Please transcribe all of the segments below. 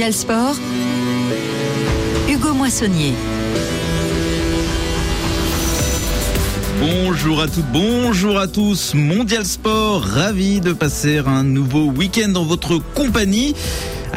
Mondial Sport, Hugo Moissonnier. Bonjour à toutes, bonjour à tous. Mondial Sport, ravi de passer un nouveau week-end en votre compagnie.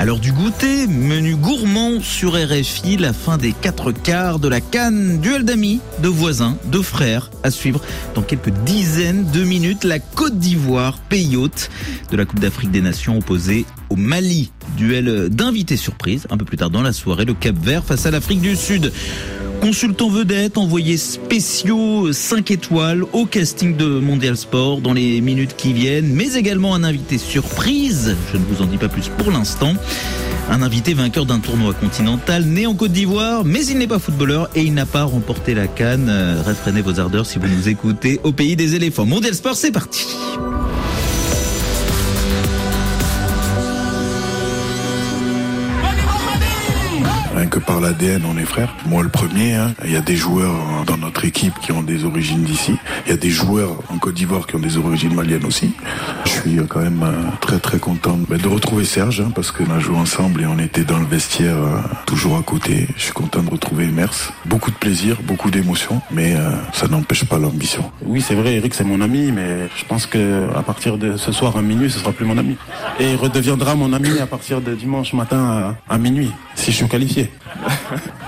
L'heure du goûter, menu gourmand sur RFI, la fin des quatre quarts de la canne, duel d'amis, de voisins, de frères à suivre dans quelques dizaines de minutes. La Côte d'Ivoire, pays hôte de la Coupe d'Afrique des Nations opposée au Mali. Duel d'invités surprise, un peu plus tard dans la soirée, le Cap Vert face à l'Afrique du Sud. Consultant vedette, envoyés spéciaux 5 étoiles au casting de Mondial Sport dans les minutes qui viennent, mais également un invité surprise, je ne vous en dis pas plus pour l'instant. Un invité vainqueur d'un tournoi continental, né en Côte d'Ivoire, mais il n'est pas footballeur et il n'a pas remporté la canne. Euh, Réfrénez vos ardeurs si vous nous écoutez au pays des éléphants. Mondial Sport, c'est parti. Que par l'ADN, on est frères. Moi, le premier, hein. il y a des joueurs dans notre équipe qui ont des origines d'ici. Il y a des joueurs en Côte d'Ivoire qui ont des origines maliennes aussi. Je suis quand même euh, très très content de retrouver Serge hein, parce qu'on a joué ensemble et on était dans le vestiaire euh, toujours à côté. Je suis content de retrouver Mers. Beaucoup de plaisir, beaucoup d'émotions, mais euh, ça n'empêche pas l'ambition. Oui, c'est vrai, Eric, c'est mon ami, mais je pense que à partir de ce soir à minuit, ce sera plus mon ami. Et il redeviendra mon ami à partir de dimanche matin à minuit, si je suis qualifié.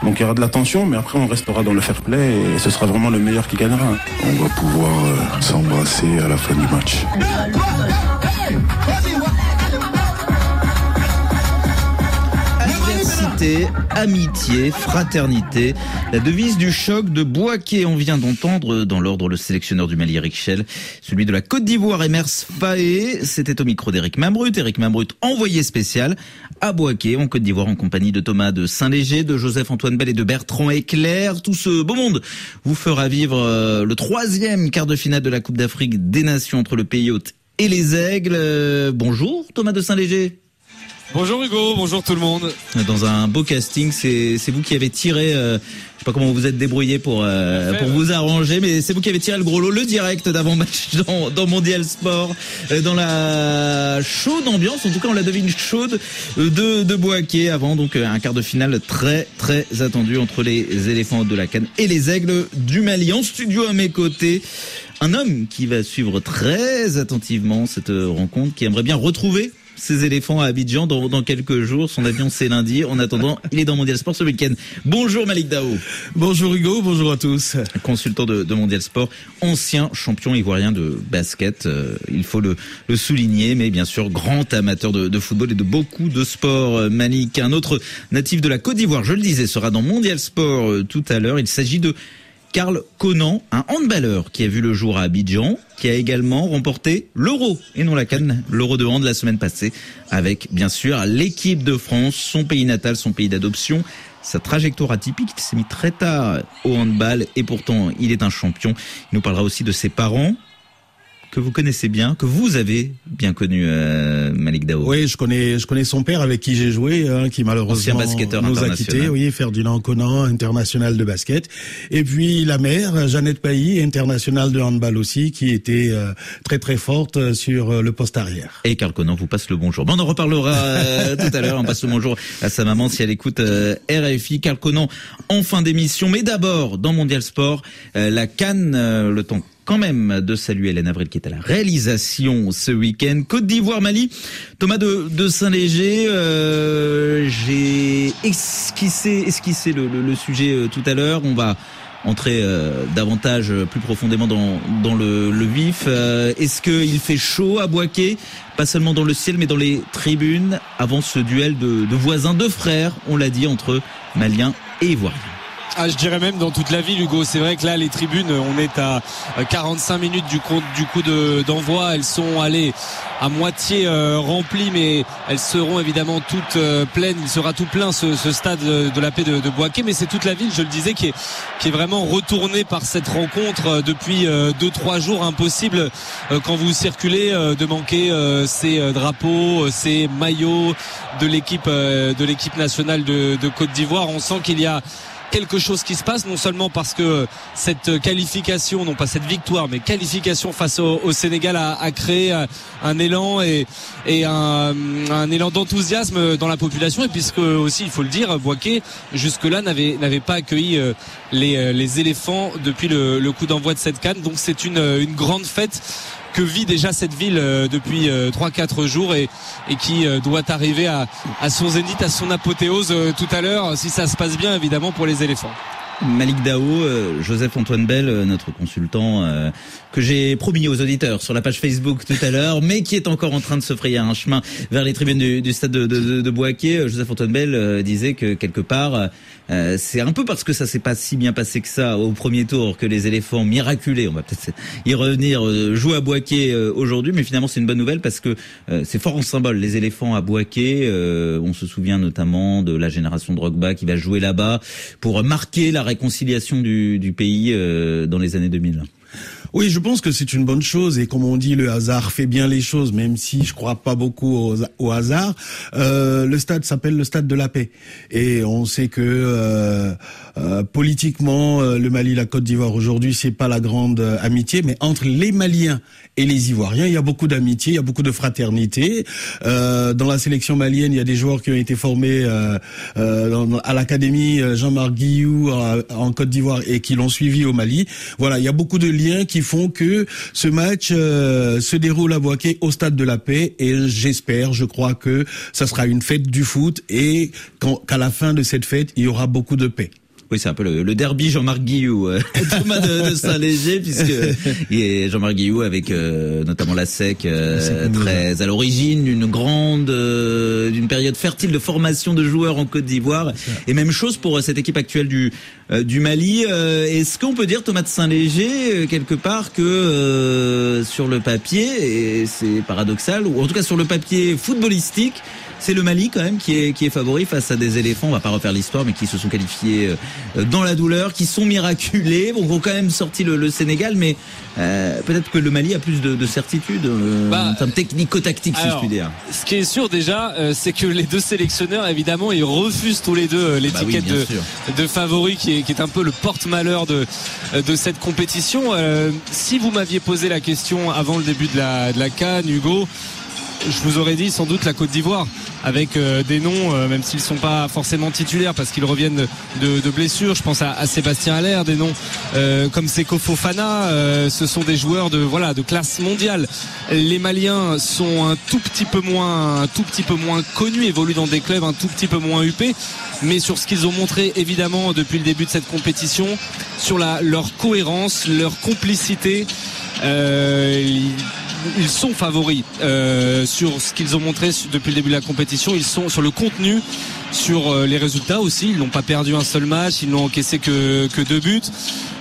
Donc il y aura de la tension, mais après on restera dans le fair play et ce sera vraiment le meilleur qui gagnera. On va pouvoir euh, s'embrasser à la fin du match. Amitié, fraternité. La devise du choc de Boaké, on vient d'entendre dans l'ordre le sélectionneur du Mali, Eric Schell, celui de la Côte d'Ivoire, Emers Faé. C'était au micro d'Eric Mamrut. Eric Mamrut, envoyé spécial à Boaké, en Côte d'Ivoire, en compagnie de Thomas de Saint-Léger, de Joseph-Antoine Bell et de Bertrand Éclair. Tout ce beau monde vous fera vivre euh, le troisième quart de finale de la Coupe d'Afrique des Nations entre le pays hôte et les Aigles. Euh, bonjour, Thomas de Saint-Léger. Bonjour Hugo, bonjour tout le monde. Dans un beau casting, c'est vous qui avez tiré. Euh, je sais pas comment vous vous êtes débrouillé pour euh, Fait, pour ouais. vous arranger, mais c'est vous qui avez tiré le gros lot, le direct d'avant match dans, dans Mondial Sport, euh, dans la chaude ambiance. En tout cas, on la devine chaude euh, de de Boaké avant donc euh, un quart de finale très très attendu entre les éléphants de la Canne et les aigles du Mali. En studio à mes côtés. Un homme qui va suivre très attentivement cette rencontre, qui aimerait bien retrouver ces éléphants à Abidjan dans, dans quelques jours. Son avion c'est lundi. En attendant, il est dans Mondial Sport ce week-end. Bonjour Malik Dao, Bonjour Hugo, bonjour à tous. consultant de, de Mondial Sport, ancien champion ivoirien de basket. euh, il faut le, le souligner, mais bien sûr grand amateur de, de football et de beaucoup de sports. Euh, Malik, un autre natif de la Côte d'Ivoire, je le disais, sera dans Mondial Sport euh, tout à l'heure. Il s'agit de Karl Conan, un handballeur qui a vu le jour à Abidjan, qui a également remporté l'Euro et non la Cannes, l'Euro de hand la semaine passée, avec bien sûr l'équipe de France, son pays natal, son pays d'adoption. Sa trajectoire atypique, il s'est mis très tard au handball et pourtant il est un champion. Il nous parlera aussi de ses parents que vous connaissez bien, que vous avez bien connu, euh, Malik Dao. Oui, je connais, je connais son père avec qui j'ai joué, hein, qui malheureusement nous a quittés. Oui, Ferdinand Conan, international de basket. Et puis la mère, Jeannette Pailly, internationale de handball aussi, qui était euh, très très forte sur euh, le poste arrière. Et Carl Conan vous passe le bonjour. Bon, on en reparlera euh, tout à l'heure. On passe le bonjour à sa maman si elle écoute euh, RFI. Carl Conan en fin d'émission. Mais d'abord, dans Mondial Sport, euh, la Cannes, euh, le temps quand même de saluer Hélène Avril qui est à la réalisation ce week-end. Côte d'Ivoire, Mali. Thomas de, Saint-Léger, euh, j'ai esquissé, esquissé le, sujet euh, tout à l'heure. On va entrer euh, davantage, euh, plus profondément dans, dans le, vif. Est-ce qu'il fait chaud à Boaké? Pas seulement dans le ciel, mais dans les tribunes, avant ce duel de, de voisins, de frères, on l'a dit, entre Maliens et Ivoiriens. Ah, je dirais même dans toute la ville, Hugo. C'est vrai que là, les tribunes, on est à euh, 45 minutes du coup, du coup de- d'envoi. elles sont allées à moitié euh, remplies, mais elles seront évidemment toutes euh, pleines. Il sera tout plein ce, ce stade de, la paix de, de mais c'est toute la ville, je le disais, qui est, qui est vraiment retournée par cette rencontre euh, depuis euh, deux trois jours. Impossible euh, quand vous circulez euh, de manquer euh, ces euh, drapeaux, euh, ces maillots de l'équipe euh, de l'équipe nationale de, de Côte d'Ivoire. On sent qu'il y a quelque chose qui se passe, non seulement parce que cette qualification, non pas cette victoire, mais qualification face au, Sénégal a, créé un élan et, et un, élan d'enthousiasme dans la population, et puisque aussi, il faut le dire, Boaké jusque-là n'avait n'avait pas accueilli euh, les, euh, éléphants depuis le, coup d'envoi de cette canne. Donc c'est une grande fête que vit déjà cette ville euh, depuis 3-4 jours et, qui doit arriver à son zénith, à son apothéose tout à l'heure, si ça se passe bien évidemment pour les éléphants. Malik Dao, Joseph Antoine Bell, notre consultant que j'ai promis aux auditeurs sur la page Facebook tout à l'heure, mais qui est encore en train de se frayer un chemin vers les tribunes du, du stade de, de, de, Boaké. Joseph Antoine Bell euh, disait que quelque part, euh, c'est un peu parce que ça s'est pas si bien passé que ça au premier tour que les éléphants miraculés, on va peut-être y revenir, euh, jouent à Boaké aujourd'hui, mais finalement c'est une bonne nouvelle parce que c'est fort en symbole. Les éléphants à Boaké, on se souvient notamment de la génération de Drogba qui va jouer là-bas pour marquer la réconciliation du, du pays dans les années 2000. Oui, je pense que c'est une bonne chose et comme on dit, le hasard fait bien les choses, même si je crois pas beaucoup au, hasard. Euh, le stade s'appelle le stade de la paix et on sait que euh, euh, politiquement, le Mali, la Côte d'Ivoire aujourd'hui, c'est pas la grande amitié, mais entre les Maliens et les Ivoiriens, il y a beaucoup d'amitié, il y a beaucoup de fraternité. dans la sélection malienne, il y a des joueurs qui ont été formés à l'académie Jean-Marc Guillou en Côte d'Ivoire et qui l'ont suivi au Mali. Voilà, il y a beaucoup de liens qui font que ce match euh, se déroule à Boaké au stade de la paix et j'espère, je crois que ça sera une fête du foot et qu'à la fin de cette fête, il y aura beaucoup de paix. Oui, c'est un peu le, derby Jean-Marc Guillou, euh, Thomas de, de Saint-Léger, puisque Jean-Marc Guillou avec euh, notamment la SEC euh, très à l'origine d'une grande, d'une période fertile de formation de joueurs en Côte d'Ivoire. Et même chose pour cette équipe actuelle du du Mali. Est-ce qu'on peut dire Thomas de Saint-Léger quelque part que sur le papier, et c'est paradoxal, ou en tout cas sur le papier footballistique, c'est le Mali quand même qui est, qui est favori face à des éléphants, on va pas refaire l'histoire, mais qui se sont qualifiés euh, dans la douleur, qui sont miraculés, bon, ont quand même sorti le, Sénégal, mais euh, peut-être que le Mali a plus de, de certitude euh, bah, en termes technico-tactiques, si je puis dire. Ce qui est sûr déjà, c'est que les deux sélectionneurs, évidemment, ils refusent tous les deux l'étiquette bah de, de favori, qui est, qui est un peu le porte-malheur de, de cette compétition. si vous m'aviez posé la question avant le début de la, de la Cannes, Hugo, je vous aurais dit sans doute la Côte d'Ivoire avec euh, des noms, euh, même s'ils ne sont pas forcément titulaires parce qu'ils reviennent de, blessures. Je pense à, Sébastien Allaire, des noms euh, comme Seko Fofana. ce sont des joueurs de voilà de classe mondiale. Les Maliens sont un tout petit peu moins, un tout petit peu moins connus, évoluent dans des clubs un tout petit peu moins huppés, mais sur ce qu'ils ont montré évidemment depuis le début de cette compétition, sur leur cohérence, leur complicité. Ils sont favoris euh, sur ce qu'ils ont montré depuis le début de la compétition. Ils sont sur le contenu, sur euh, les résultats aussi. Ils n'ont pas perdu un seul match, ils n'ont encaissé que, que deux buts.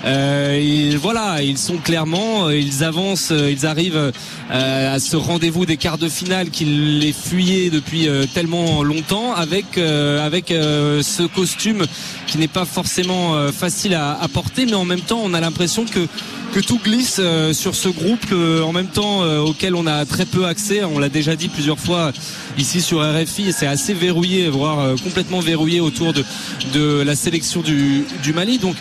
Euh, voilà, ils sont clairement, ils avancent, ils arrivent à ce rendez-vous des quarts de finale qu'ils les fuyaient depuis tellement longtemps avec avec ce costume qui n'est pas forcément facile à, à porter, mais en même temps, on a l'impression que que tout glisse euh, sur ce groupe en même temps euh, auquel on a très peu accès. On l'a déjà dit plusieurs fois ici sur RFI. C'est assez verrouillé, voire euh, complètement verrouillé autour de, de la sélection du, du Mali. Donc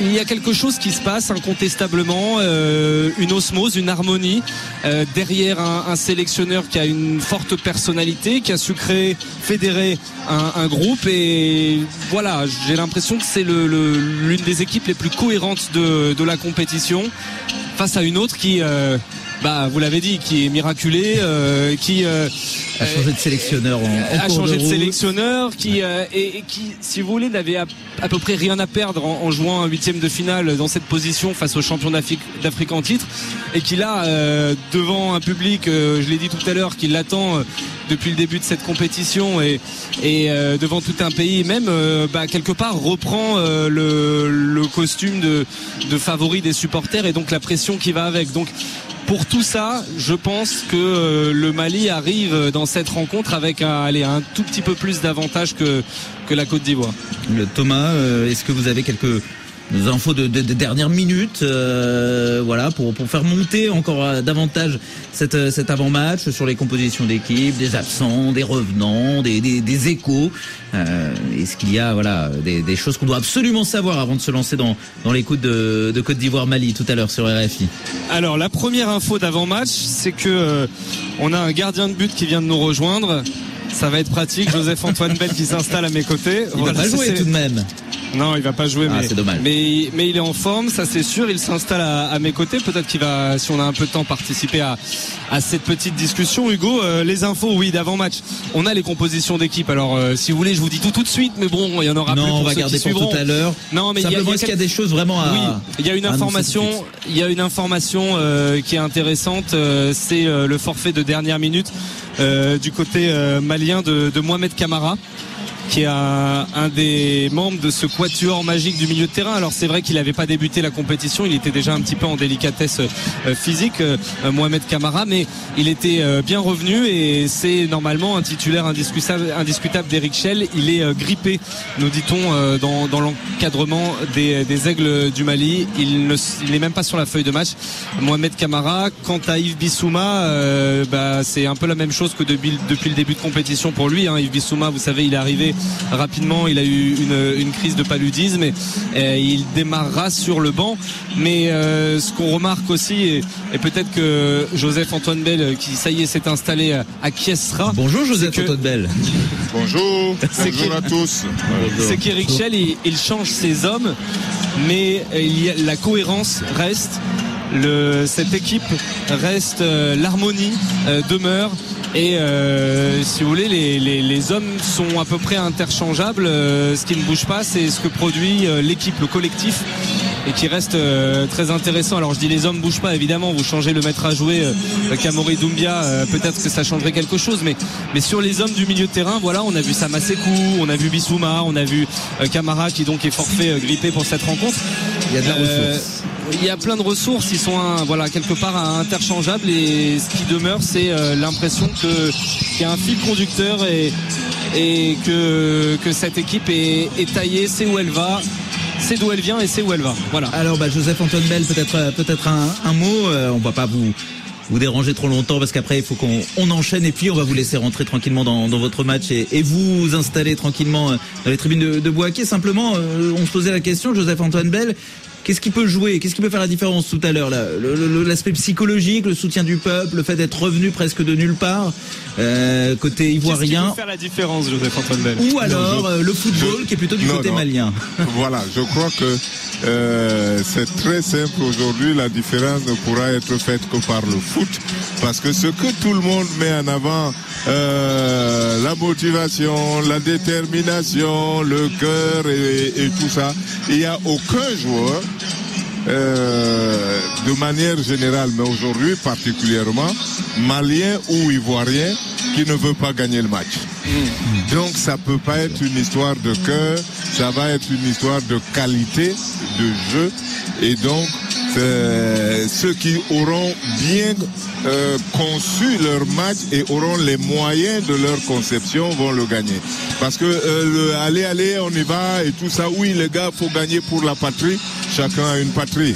il y a quelque chose qui se passe incontestablement, euh, une osmose, une harmonie euh, derrière un, sélectionneur qui a une forte personnalité, qui a su créer, fédérer un, groupe et voilà, j'ai l'impression que c'est l'une des équipes les plus cohérentes de, la compétition face à une autre qui bah, vous l'avez dit, qui est miraculé, euh, qui euh, a changé de sélectionneur, en, a changé de, sélectionneur, qui euh, et, qui, si vous voulez, n'avait à, peu près rien à perdre en, jouant un huitième de finale dans cette position face aux champions d'Afrique en titre, et qui là, devant un public, je l'ai dit tout à l'heure, qui l'attend depuis le début de cette compétition et, et devant tout un pays, même bah, quelque part reprend le, le, costume de, de favori des supporters et donc la pression qui va avec. Donc pour tout ça, je pense que euh, le Mali arrive dans cette rencontre avec un, allez, un tout petit peu plus d'avantage que, que la Côte d'Ivoire. Thomas, euh, est-ce que vous avez quelques infos de, de, de dernière minute, euh, voilà, pour, pour faire monter encore euh, davantage cette, cet avant-match sur les compositions d'équipe, des absents, des revenants, des, des, des échos. Euh, Est-ce qu'il y a voilà des, des choses qu'on doit absolument savoir avant de se lancer dans, dans l'écoute de, de Côte d'Ivoire-Mali tout à l'heure sur RFI Alors la première info d'avant-match, c'est que euh, on a un gardien de but qui vient de nous rejoindre. Ça va être pratique. Joseph Antoine Bell qui s'installe à mes côtés. Il voilà, va pas jouer tout de même. Non, il va pas jouer, ah, mais, dommage. mais mais il est en forme, ça c'est sûr. Il s'installe à, à, mes côtés. Peut-être qu'il va, si on a un peu de temps, participer à, à cette petite discussion. Hugo, euh, les infos, oui, d'avant match. On a les compositions d'équipe. Alors, euh, si vous voulez, je vous dis tout tout de suite, mais bon, il y en aura non, plus. on va garder pour tout à l'heure. Non, mais simplement, il y a, est-ce qu'il y a des choses vraiment à Oui, il y a une information. Il y a une information euh, qui est intéressante. euh, c'est le forfait de dernière minute du côté malien de, de Mohamed Camara qui est un, des membres de ce quatuor magique du milieu de terrain. Alors c'est vrai qu'il n'avait pas débuté la compétition, il était déjà un petit peu en délicatesse euh, physique, euh, Mohamed Camara, mais il était euh, bien revenu et c'est normalement un titulaire indiscutable, indiscutable d'Eric Schell. Il est grippé, nous dit-on, dans, l'encadrement des, aigles du Mali. Il n'est même pas sur la feuille de match. Mohamed Camara. Quant à Yves Bissouma, bah, c'est un peu la même chose que depuis, depuis le début de compétition pour lui. Hein. Yves Bissouma, vous savez, il est arrivé rapidement. Il a eu une, une crise de paludisme et, et, il démarrera sur le banc. Mais euh, ce qu'on remarque aussi, et, et peut-être que Joseph Antoine Bell, qui ça y est s'est installé, acquiescera. Bonjour Joseph Antoine Bell. Bonjour. Bonjour à tous. C'est qu'Eric Schell, il, il, change ses hommes, mais il y a, la cohérence reste. Le, cette équipe reste, euh, l'harmonie euh, demeure et euh, si vous voulez les, les, hommes sont à peu près interchangeables. Euh, ce qui ne bouge pas c'est ce que produit euh, l'équipe le collectif et qui reste euh, très intéressant. Alors je dis les hommes bougent pas évidemment. Vous changez le maître à jouer Kamori Doumbia peut-être que ça changerait quelque chose mais, mais sur les hommes du milieu de terrain voilà on a vu Samasekou on a vu Bissouma on a vu Camara qui donc est forfait grippé pour cette rencontre. Il y a de la ressource. il y a plein de ressources, ils sont un, voilà quelque part interchangeables et ce qui demeure c'est euh, l'impression que qu'il y a un fil conducteur et, et que, que cette équipe est, est taillée, c'est où elle va, c'est d'où elle vient et c'est où elle va. Voilà. Alors bah, Joseph Antoine Bell, peut-être peut-être un, mot, euh, on va pas vous vous déranger trop longtemps parce qu'après il faut qu'on on enchaîne et puis on va vous laisser rentrer tranquillement dans, votre match et, vous installer tranquillement dans les tribunes de, de. Simplement, euh, on se posait la question, Joseph Antoine Bell, Qu'est-ce qui peut jouer? Qu'est-ce qui peut faire la différence tout à l'heure L'aspect psychologique, le soutien du peuple, le fait d'être revenu presque de nulle part, euh, côté ivoirien. Qu'est-ce qui peut faire la différence, Joseph Antoine Bell? Ou alors non, je, le football je, qui est plutôt du non, côté non. malien. voilà, je crois que euh, c'est très simple aujourd'hui. La différence ne pourra être faite que par le foot, parce que ce que tout le monde met en avant, euh, la motivation, la détermination, le cœur et, et tout ça, il n'y a aucun joueur euh, de manière générale, mais aujourd'hui particulièrement, malien ou ivoirien, qui ne veut pas gagner le match. Mmh. Donc ça peut pas être une histoire de cœur, ça va être une histoire de qualité de jeu. Et donc euh, ceux qui auront bien euh, conçu leur match et auront les moyens de leur conception vont le gagner. Parce que euh, le aller on y va et tout ça, oui les gars faut gagner pour la patrie. Chacun a une patrie.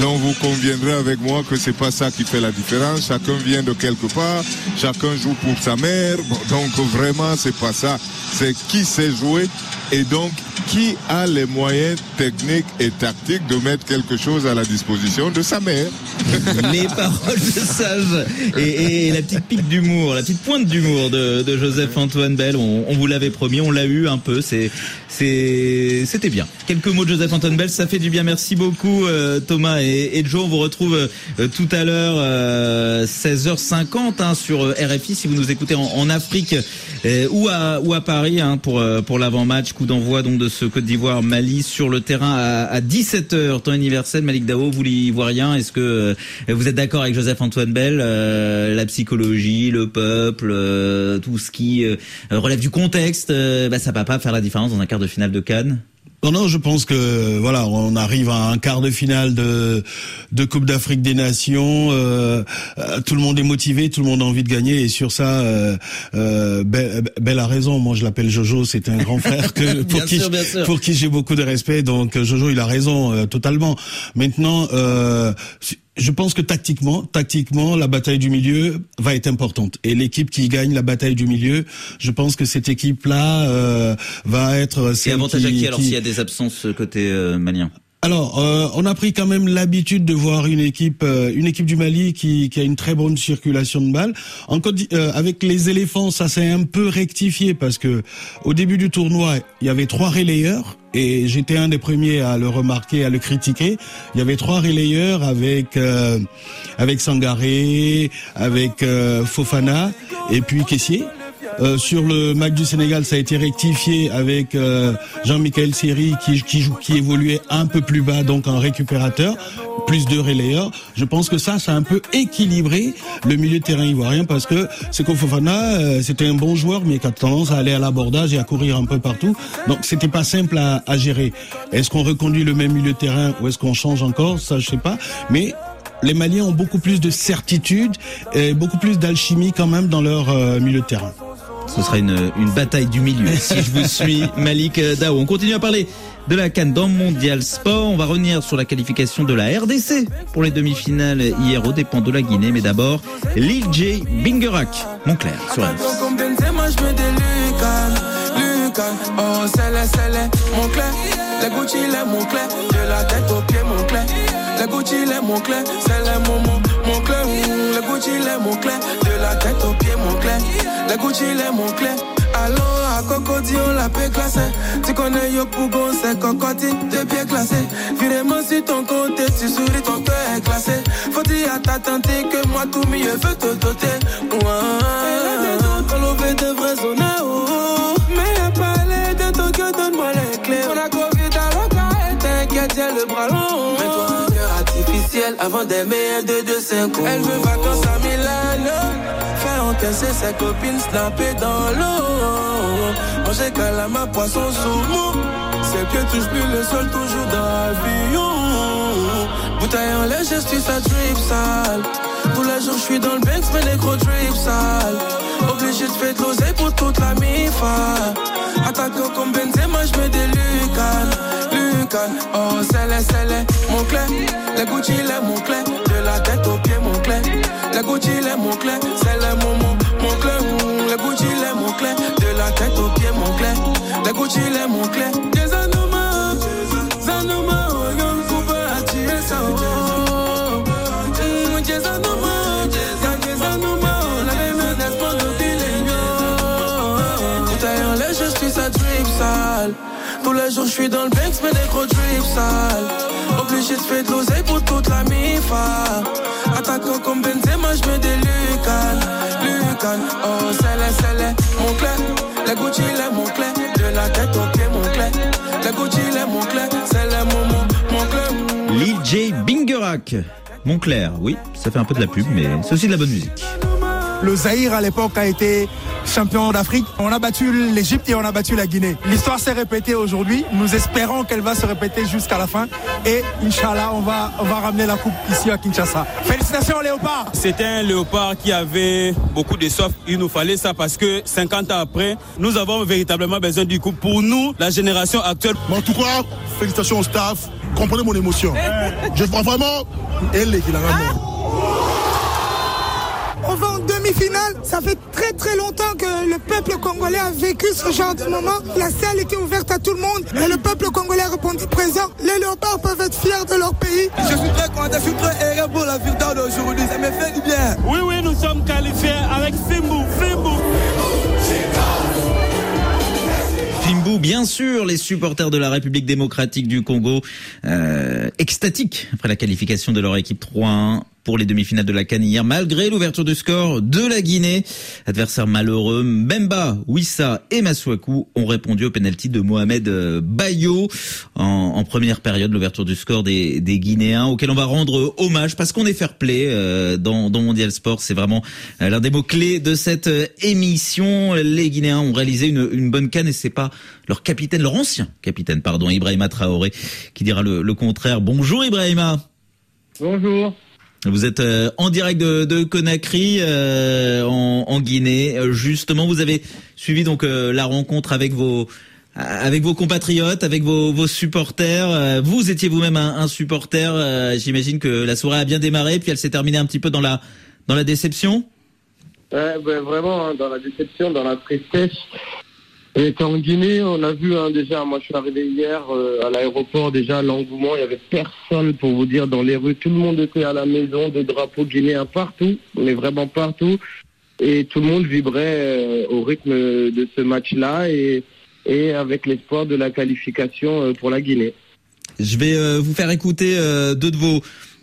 Donc vous conviendrez avec moi que c'est pas ça qui fait la différence. Chacun vient de quelque part, chacun joue pour sa mère. Donc vraiment c'est pas ça. C'est qui sait jouer et donc qui a les moyens techniques et tactiques de mettre quelque chose à la disposition de sa mère. les paroles de sage et, la petite pique d'humour, la petite pointe d'humour de, de, Joseph Antoine Bell. On, vous l'avait promis, on l'a eu un peu. C'est c'était bien. Quelques mots de Joseph Antoine Bell, ça fait du bien. Merci beaucoup euh, Thomas et, Joe. On vous retrouve euh, tout à l'heure euh, 16h50 hein, sur RFI si vous nous écoutez en Afrique euh, ou à ou à Paris hein, pour pour l'avant-match. Coup d'envoi donc de ce Côte d'Ivoire Mali sur le terrain à, à 17h temps universel. Malik Dao, vous l'ivoirien, est-ce que vous êtes d'accord avec Joseph Antoine Bell euh, La psychologie, le peuple, euh, tout ce qui relève du contexte, bah, ça va pas faire la différence dans un quart de finale de Cannes? Non, non, je pense que voilà, on arrive à un quart de finale de de Coupe d'Afrique des Nations. Euh, euh, tout le monde est motivé, tout le monde a envie de gagner, et sur ça, euh, euh, Belle, a raison. Moi, je l'appelle Jojo. C'est un grand frère que pour qui pour qui j'ai beaucoup de respect. Donc Jojo, il a raison euh, totalement. Maintenant. Je pense que tactiquement, tactiquement, la bataille du milieu va être importante. Et l'équipe qui gagne la bataille du milieu, je pense que cette équipe-là euh, va être. C'est avantage à qui alors s'il y a des absences côté euh, malien? Alors, euh, on a pris quand même l'habitude de voir une équipe, euh, une équipe du Mali qui, a une très bonne circulation de balles. En euh, avec les éléphants, ça s'est un peu rectifié parce que au début du tournoi, il y avait trois relayeurs et j'étais un des premiers à le remarquer, à le critiquer. Il y avait trois relayeurs avec avec Sangaré, avec Fofana et puis Kessier. Euh, sur le match du Sénégal, ça a été rectifié avec euh, Jean-Michel Seri qui, qui, évoluait un peu plus bas, donc en récupérateur, plus de relayeurs. Je pense que ça, ça a un peu équilibré le milieu de terrain ivoirien parce que c'est Fofana, euh, c'était un bon joueur, mais qui a tendance à aller à l'abordage et à courir un peu partout. Donc c'était pas simple à, à gérer. Est-ce qu'on reconduit le même milieu de terrain ou est-ce qu'on change encore? Ça, je sais pas. Mais les Maliens ont beaucoup plus de certitude et beaucoup plus d'alchimie quand même dans leur milieu de terrain. Ce sera une, une bataille du milieu, si je vous suis, Malik Dao. On continue à parler de la Cannes dans Mondial Sport. On va revenir sur la qualification de la RDC pour les demi-finales hier au dépend de la Guinée. Mais d'abord, Lil J. Bingerak, Montclair sur. Oh, mon clair, les Gucci, les mon clair, de la tête aux pieds, mon clair, les Gucci, les mon clair, c'est les moments, mon clair, les Gucci, les mon clair, de la tête aux pieds, mon clair, les Gucci, les mon clair. Allons à Cocody, on l'a paix classé. Tu connais Yo c'est Cocody, deux pieds classés. Virement sur ton compte, tu souris, ton cœur est classé. Faut dire à ta tante que moi tout mieux veut te doter. Ouais, avant d'aimer de 2 5 Elle veut vacances à Milano encaisser ses copines snapper dans l'eau. Manger calamar, poisson sous mou. Ses pieds touchent plus le sol, toujours dans l'avion. Bouteille en lait, je suis sa drip sale. Tous les jours, je suis dans le Banks, mais les gros drip sale. Obligé de faire de pour toute la mifa. Attaquant comme Benzema, je mets des Oh, c'est les, c'est les, mon clé. Les Gucci, les mon clé. De la tête aux pieds, mon clé. Les Gucci, les mon clé. C'est les moments, mon clé. Les Gucci, les mon clé. De la tête aux pieds, mon clé. Les Gucci, les mon clé. Tous les jours, je suis dans le Banks, mais des gros drip sales. Obligé de faire de l'oseille pour toute la mifa. Attaquant comme Benzema, je mets des Lucan. Oh, c'est les, c'est les, mon clair. Les Gucci, les mon clair. De la tête au pied, mon clair. Les Gucci, les mon clair. C'est les moments, mon clair. Lil J. Bingerak. Montclair, oui, ça fait un peu de la pub, mais c'est aussi de la bonne musique. Le Zahir à l'époque a été champion d'Afrique. On a battu l'Égypte et on a battu la Guinée. L'histoire s'est répétée aujourd'hui. Nous espérons qu'elle va se répéter jusqu'à la fin. Et Inch'Allah, on va, on va ramener la coupe ici à Kinshasa. Félicitations Léopard C'était un Léopard qui avait beaucoup de soif. Il nous fallait ça parce que 50 ans après, nous avons véritablement besoin du coup pour nous, la génération actuelle. en tout cas, félicitations au staff. Comprenez mon émotion. Je crois vraiment, elle est qui l'a ramené on va en demi-finale. Ça fait très très longtemps que le peuple congolais a vécu ce genre de moment. La salle était ouverte à tout le monde et le peuple congolais a répondu présent. Les léopards peuvent être fiers de leur pays. Je suis très content, je suis très heureux pour la victoire d'aujourd'hui. Ça me fait du bien. Oui, oui, nous sommes qualifiés avec Fimbu. Fimbu. Fimbu, bien sûr, les supporters de la République démocratique du Congo, euh, extatiques après la qualification de leur équipe 3-1 pour les demi-finales de la Cannes hier, malgré l'ouverture du score de la Guinée. Adversaire malheureux, Mbemba, Wissa et Maswaku ont répondu au penalty de Mohamed euh, Bayo en, première période, l'ouverture du score des, Guinéens, auquel on va rendre hommage parce qu'on est fair play euh, dans, Mondial Sport. C'est vraiment euh, l'un des mots clés de cette émission. Les Guinéens ont réalisé une, bonne canne et c'est pas leur capitaine, leur ancien capitaine, pardon, Ibrahima Traoré, qui dira le, le contraire. Bonjour Ibrahima. Bonjour. Vous êtes euh, en direct de, Conakry, euh, en, Guinée. Euh, justement, vous avez suivi donc la rencontre avec vos avec vos compatriotes, avec vos, supporters. Vous étiez vous-même un, supporter. J'imagine que la soirée a bien démarré, puis elle s'est terminée un petit peu dans la dans la déception. Ouais, ben, vraiment hein, dans la déception, dans la tristesse. Et en Guinée, on a vu hein, déjà, moi je suis arrivé hier euh, à l'aéroport, déjà l'engouement, il y avait personne pour vous dire dans les rues, tout le monde était à la maison, des drapeaux guinéens partout, mais vraiment partout, et tout le monde vibrait euh, au rythme de ce match-là et, et avec l'espoir de la qualification euh, pour la Guinée. Je vais vous faire écouter deux de vos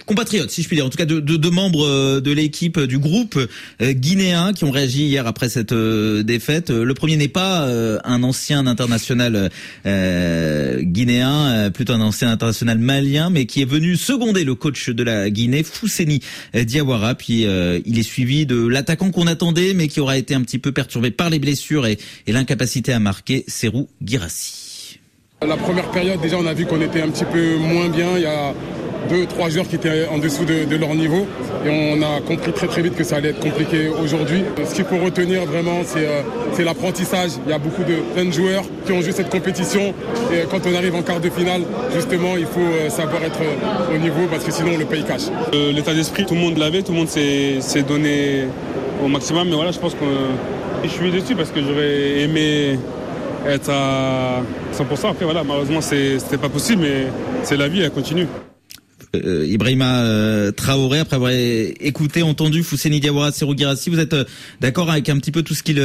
compatriotes, si je puis dire, en tout cas deux de, membres euh, de l'équipe euh, du groupe euh, guinéen qui ont réagi hier après cette défaite. Le premier n'est pas un ancien international guinéen, plutôt un ancien international malien, mais qui est venu seconder le coach de la Guinée, Fousseni Diawara. Puis il est suivi de l'attaquant qu'on attendait, mais qui aura été un petit peu perturbé par les blessures et, et l'incapacité à marquer, Serou Girassi. La première période, déjà, on a vu qu'on était un petit peu moins bien. Il y a deux, trois joueurs qui étaient en dessous de, leur niveau. Et on a compris très très vite que ça allait être compliqué aujourd'hui. Ce qu'il faut retenir vraiment, euh, c'est l'apprentissage. Il y a beaucoup de jeunes joueurs qui ont joué cette compétition. Et quand on arrive en quart de finale, justement, il faut euh, savoir être au niveau parce que sinon le pays cache. Euh, l'état d'esprit, tout le monde l'avait, tout le monde s'est donné au maximum. Mais voilà, je pense que je suis dessus parce que j'aurais aimé être à 100%. Après, voilà, malheureusement, c'était pas possible, mais c'est la vie, elle continue. Euh, Ibrahima euh, Traoré, après avoir écouté, entendu Fousseni Diawara, Serou Girassi, vous êtes euh, d'accord avec un petit peu tout ce qu'ils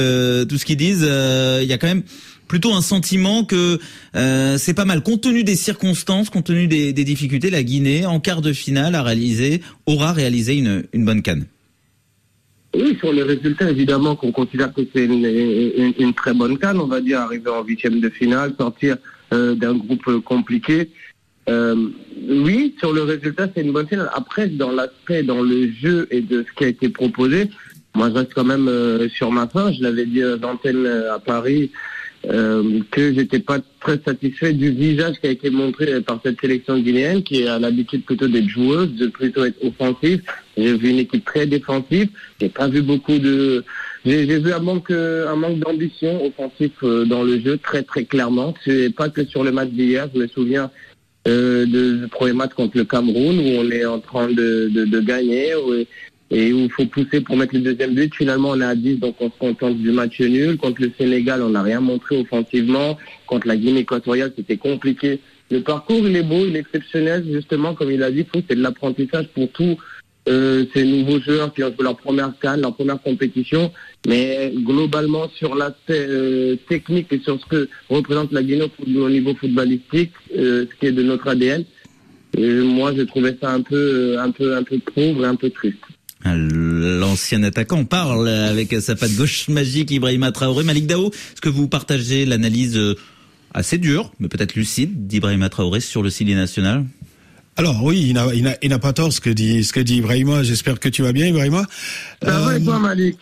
tout ce qu'ils disent Il y a quand même plutôt un sentiment que c'est pas mal, compte tenu des circonstances, compte tenu des, difficultés, la Guinée en quart de finale a réalisé, aura réalisé une, une bonne canne. Oui, sur les résultats, évidemment qu'on considère que c'est une, très bonne canne, on va dire, arriver en huitième de finale, sortir d'un groupe compliqué. Euh, oui, sur le résultat, c'est une bonne finale. Après, dans l'aspect, dans le jeu et de ce qui a été proposé, moi, je reste quand même euh, sur ma fin. Je l'avais dit euh, d'antenne à Paris euh, que j'étais pas très satisfait du visage qui a été montré par cette sélection guinéenne, qui a l'habitude plutôt d'être joueuse, de plutôt être offensive. J'ai vu une équipe très défensive. J'ai pas vu beaucoup de. J'ai vu un manque, un manque d'ambition offensif dans le jeu, très très clairement. C'est pas que sur le match d'hier. Je me souviens euh, du premier match contre le Cameroun où on est en train de, de, gagner et où il faut pousser pour mettre le deuxième but. Finalement, on est à 10, donc on se contente du match nul. Contre le Sénégal, on n'a rien montré offensivement. Contre la Guinée équatoriale, c'était compliqué. Le parcours, il est beau, il est exceptionnel, justement, comme il a dit, c'est de l'apprentissage pour tous euh, ces nouveaux joueurs qui ont fait leur première canne, leur première compétition. Mais globalement, sur l'aspect euh, technique et sur ce que représente la Guinée au niveau footballistique, euh, ce qui est de notre ADN, moi, j'ai trouvé ça un peu, un peu, un peu pauvre et un peu triste. L'ancien attaquant parle avec sa patte gauche magique, Ibrahima Traoré. Malik Dao, est-ce que vous partagez l'analyse assez dure, mais peut-être lucide, d'Ibrahima Traoré sur le Sili national? Alors oui, il n'a il n'a pas tort ce que dit ce que dit Ibrahima. J'espère que tu vas bien, Ibrahima. Euh, toi, Malik?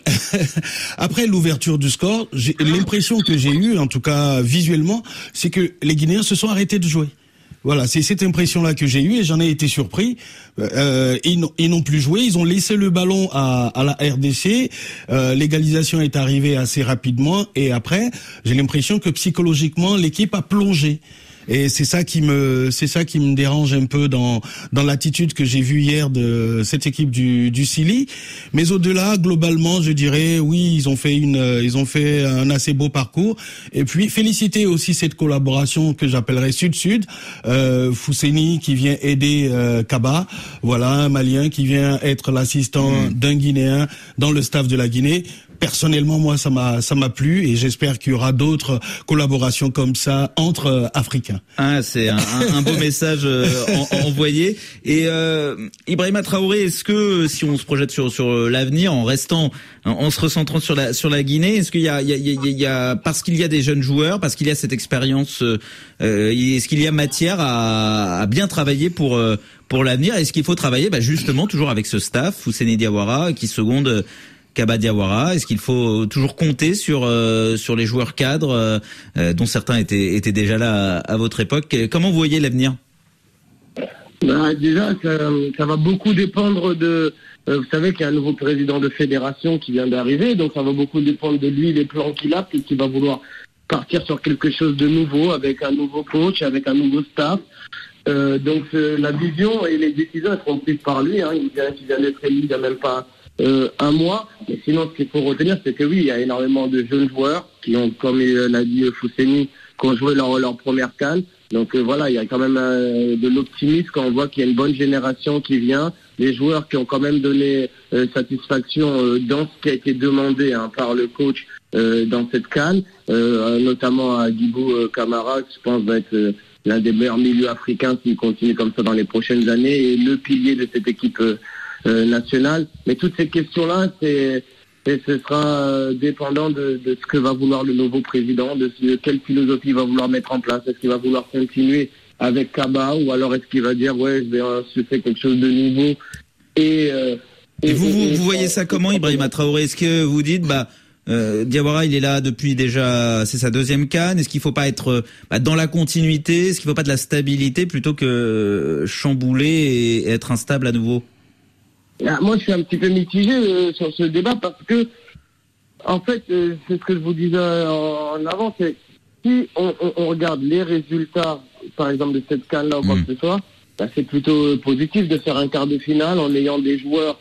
Après l'ouverture du score, l'impression que j'ai eue, en tout cas visuellement, c'est que les Guinéens se sont arrêtés de jouer. Voilà, c'est cette impression-là que j'ai eue et j'en ai été surpris. Euh, ils n'ont plus joué, ils ont laissé le ballon à, à la RDC. Euh, L'égalisation est arrivée assez rapidement et après, j'ai l'impression que psychologiquement, l'équipe a plongé. Et c'est ça qui me, c'est ça qui me dérange un peu dans dans l'attitude que j'ai vue hier de cette équipe du du Sili. Mais au-delà, globalement, je dirais, oui, ils ont fait une, ils ont fait un assez beau parcours. Et puis féliciter aussi cette collaboration que j'appellerais Sud-Sud. Euh, Fousseni qui vient aider euh, Kaba, voilà un Malien qui vient être l'assistant mm. d'un Guinéen dans le staff de la Guinée personnellement, moi, ça m'a ça m'a plu et j'espère qu'il y aura d'autres collaborations comme ça entre euh, Ah, c'est un, beau message euh, en, envoyé. Et euh, Ibrahima Traoré, est-ce que si on se projette sur sur l'avenir, en restant, en se recentrant sur la sur la Guinée, est-ce qu'il y y il y a parce qu'il y a des jeunes joueurs, parce qu'il y a cette expérience, euh, est-ce qu'il y a matière à, à bien travailler pour pour l'avenir? Est-ce qu'il faut travailler bah, justement toujours avec ce staff, Fousseni Diawara, qui seconde Kaba Diawara Est-ce qu'il faut toujours compter sur euh, sur les joueurs cadres euh, euh, dont certains étaient étaient déjà là à, votre époque? Comment vous voyez l'avenir? Bah, Déjà, ça, va beaucoup dépendre de. vous savez qu'il y a un nouveau président de fédération qui vient d'arriver, donc ça va beaucoup dépendre de lui, les plans qu'il a, et qu'il va vouloir partir sur quelque chose de nouveau avec un nouveau coach, avec un nouveau staff. Donc la vision et les décisions seront prises par lui. Hein. Il vient, il vient d'être élu il n'y a même pas euh, un mois. Mais sinon, ce qu'il faut retenir, c'est que oui, il y a énormément de jeunes joueurs qui ont, comme l'a dit Fousseni, qui ont joué leur, leur première canne. Donc euh, voilà, il y a quand même euh, de l'optimisme quand on voit qu'il y a une bonne génération qui vient, des joueurs qui ont quand même donné euh, satisfaction euh, dans ce qui a été demandé hein, par le coach dans cette canne, notamment à Guibou Camara, qui je pense va être l'un des meilleurs milieux africains s'il continue comme ça dans les prochaines années et le pilier de cette équipe euh, nationale. Mais toutes ces questions-là, c'est et ce sera euh, dépendant de, de, ce que va vouloir le nouveau président, de, ce, de quelle philosophie il va vouloir mettre en place. Est-ce qu'il va vouloir continuer avec Kaba ou alors est-ce qu'il va dire ouais je vais euh, je fais quelque chose de nouveau et, euh, et, et vous, vous, vous voyez ça comment Ibrahima Traoré? Est-ce que vous dites bah euh, Diawara, il est là depuis déjà, c'est sa deuxième canne. Est-ce qu'il faut pas être bah, dans la continuité? Est-ce qu'il faut pas de la stabilité plutôt que chambouler et être instable à nouveau? Moi, je suis un petit peu mitigé euh, sur ce débat parce que, en fait, euh, c'est ce que je vous disais en, avant, c'est si on, on, on, regarde les résultats, par exemple, de cette canne-là ou quoi que ce soit, bah, c'est plutôt positif de faire un quart de finale en ayant des joueurs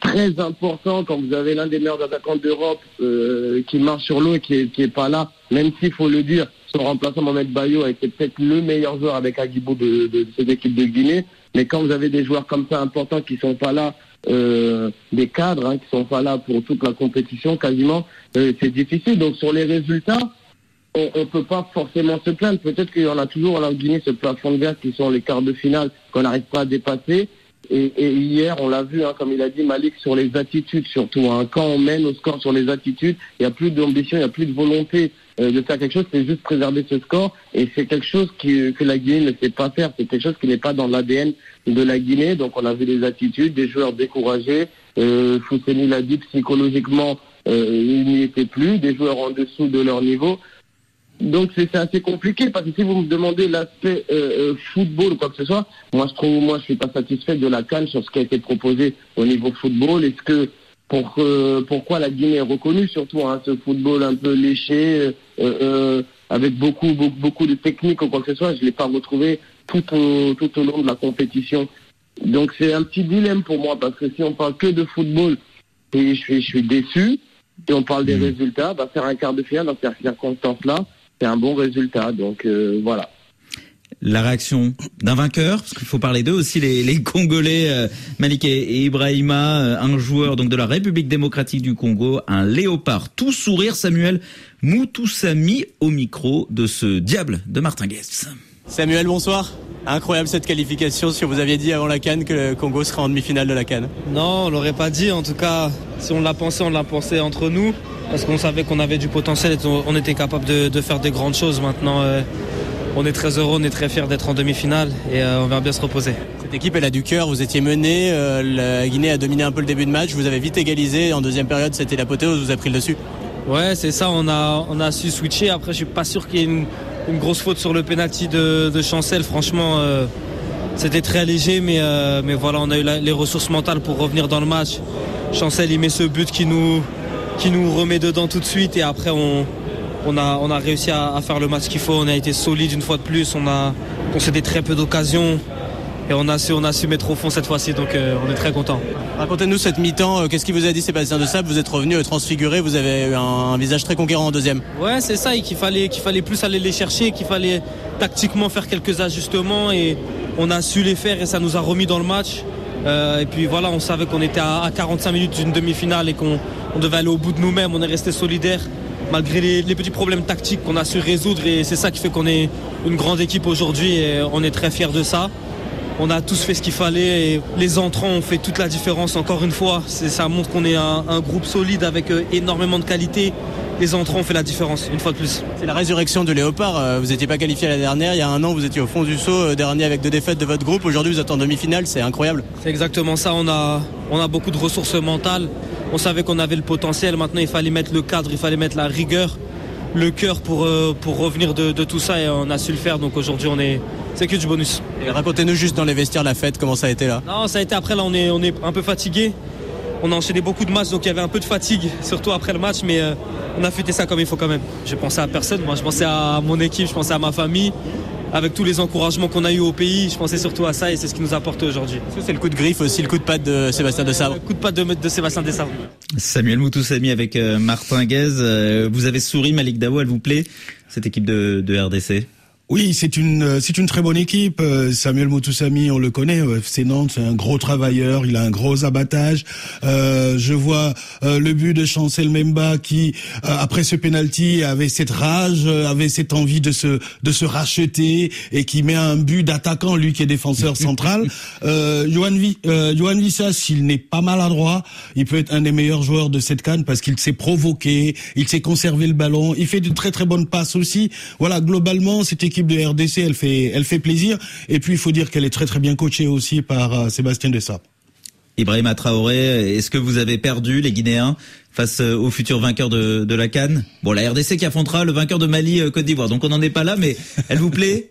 très importants quand vous avez l'un des meilleurs attaquants d'Europe euh, qui marche sur l'eau et qui est, qui est pas là, même s'il faut le dire, son remplaçant Mohamed Bayo a été peut-être le meilleur joueur avec Agibou de, de, de cette équipe de Guinée. Mais quand vous avez des joueurs comme ça importants qui sont pas là, euh, des cadres hein, qui sont pas là pour toute la compétition quasiment, euh, c'est difficile. Donc sur les résultats, on ne peut pas forcément se plaindre. Peut-être qu'il y en a toujours en Guinée ce plafond de verre qui sont les quarts de finale qu'on n'arrive pas à dépasser. Et, et hier, on l'a vu, hein, comme il a dit Malik, sur les attitudes surtout. Hein. Quand on mène au score sur les attitudes, il n'y a plus d'ambition, il n'y a plus de volonté de faire quelque chose, c'est juste préserver ce score. Et c'est quelque chose que la Guinée ne sait pas faire. C'est quelque chose qui n'est pas dans l'ADN de la Guinée. Donc on a vu des attitudes, des joueurs découragés. Euh, l'a dit, psychologiquement, euh, il n'y était plus. Des joueurs en dessous de leur niveau. Donc c'est assez compliqué parce que si vous me demandez l'aspect euh, football ou quoi que ce soit, moi je trouve, moi je suis pas satisfait de la canne sur ce qui a été proposé au niveau football. Est-ce que pour euh, pourquoi la Guinée est reconnue surtout hein, ce football un peu léché euh, euh, avec beaucoup, beaucoup beaucoup de techniques ou quoi que ce soit, je l'ai pas retrouvé tout au tout au long de la compétition. Donc c'est un petit dilemme pour moi parce que si on parle que de football, et je suis je suis déçu. Si on parle des mmh. résultats, bah, faire un quart de finale dans ces circonstances-là, c'est un bon résultat. Donc euh, voilà. La réaction d'un vainqueur, parce qu'il faut parler d'eux aussi, les, les Congolais euh, Malik et Ibrahima, euh, un joueur donc de la République démocratique du Congo, un léopard tout sourire, Samuel Moutoussami au micro de ce diable de Martin Guest. Samuel, bonsoir. Incroyable cette qualification. Si vous aviez dit avant la Cannes que le Congo serait en demi-finale de la Cannes. Non, on l'aurait pas dit. En tout cas, si on l'a pensé, on l'a pensé entre nous parce qu'on savait qu'on avait du potentiel et on était capable de, de faire des grandes choses. Maintenant, euh, on est très heureux, on est très fiers d'être en demi-finale et euh, on va bien se reposer. Cette équipe, elle a du cœur. Vous étiez mené, euh, la Guinée a dominé un peu le début de match. Vous avez vite égalisé. En deuxième période, c'était l'apothéose. Vous avez pris le dessus. Ouais, c'est ça. On a, su switcher. Après, je suis pas sûr qu'il y ait une, grosse faute sur le penalty de, Chancel. Franchement. Euh, c'était très léger, mais, euh, mais voilà, on a eu les ressources mentales pour revenir dans le match. Chancel, il met ce but qui nous, remet dedans tout de suite et après on, a, on a réussi à, à faire le match qu'il faut. On a été solide une fois de plus, on a concédé très peu d'occasions et on a su, on a su mettre au fond cette fois-ci, donc euh, on est très content. Racontez-nous cette mi-temps, euh, qu'est-ce qui vous a dit Sébastien de Sable? Vous êtes revenu euh, transfiguré, vous avez eu un, un, visage très conquérant en deuxième. Ouais, c'est ça, et qu'il fallait, qu'il fallait plus aller les chercher, qu'il fallait tactiquement faire quelques ajustements et on a su les faire et ça nous a remis dans le match. et puis voilà, on savait qu'on était à, 45 minutes d'une demi-finale et qu'on devait aller au bout de nous-mêmes. On est resté solidaires malgré les, les, petits problèmes tactiques qu'on a su résoudre et c'est ça qui fait qu'on est une grande équipe aujourd'hui et on est très fiers de ça on a tous fait ce qu'il fallait et les entrants ont fait toute la différence encore une fois. Ça montre qu'on est un, groupe solide avec euh, énormément de qualité. Les entrants ont fait la différence, une fois de plus. C'est la résurrection de Léopard. Euh, vous n'étiez pas qualifié la dernière. Il y a un an, vous étiez au fond du saut, euh, dernier avec deux défaites de votre groupe. Aujourd'hui, vous êtes en demi-finale. C'est incroyable. C'est exactement ça. On a, on a beaucoup de ressources mentales. On savait qu'on avait le potentiel. Maintenant, il fallait mettre le cadre, il fallait mettre la rigueur, le cœur pour, pour revenir de, de tout ça. Et on a su le faire. Donc aujourd'hui, on est, c'est que du bonus. Racontez-nous juste dans les vestiaires la fête, comment ça a été là Non, ça a été après, là on est, on est un peu fatigué. On a enchaîné beaucoup de matchs, donc il y avait un peu de fatigue, surtout après le match, mais euh, on a fêté ça comme il faut quand même. Je pensais à personne, moi je pensais à mon équipe, je pensais à ma famille. Avec tous les encouragements qu'on a eu au pays, je pensais surtout à ça et c'est ce qui nous a apporté aujourd'hui. C'est le coup de griffe aussi, le coup de patte de Sébastien Dessabre. Le coup de patte de, de Sébastien Dessabre. Samuel Moutoussami avec euh, Martin Guez. Euh, vous avez souri, Malik Daou, elle vous plaît, cette équipe de, de RDC oui, c'est une euh, c'est une très bonne équipe. Euh, Samuel Moutoussami, on le connaît, euh, c'est Nantes, c'est un gros travailleur, il a un gros abattage. Euh, je vois le but de Chancel Memba qui, après ce penalty, avait cette rage, avait cette envie de se de se racheter et qui met un but d'attaquant, lui qui est défenseur central. euh, Johan, Vissas, s'il n'est pas maladroit, il peut être un des meilleurs joueurs de cette canne parce qu'il s'est provoqué, il sait conserver le ballon, il fait de très très bonnes passes aussi. Voilà, globalement, cette équipe de RDC, elle fait, elle fait plaisir. Et puis, il faut dire qu'elle est très très bien coachée aussi par euh, Sébastien Dessa. Ibrahim Traoré, est-ce que vous avez perdu les Guinéens face euh, au futur vainqueur de, de la Cannes? Bon, la RDC qui affrontera le vainqueur de Mali euh, Côte d'Ivoire. Donc on n'en est pas là, mais elle vous plaît?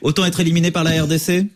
Autant être éliminé par la RDC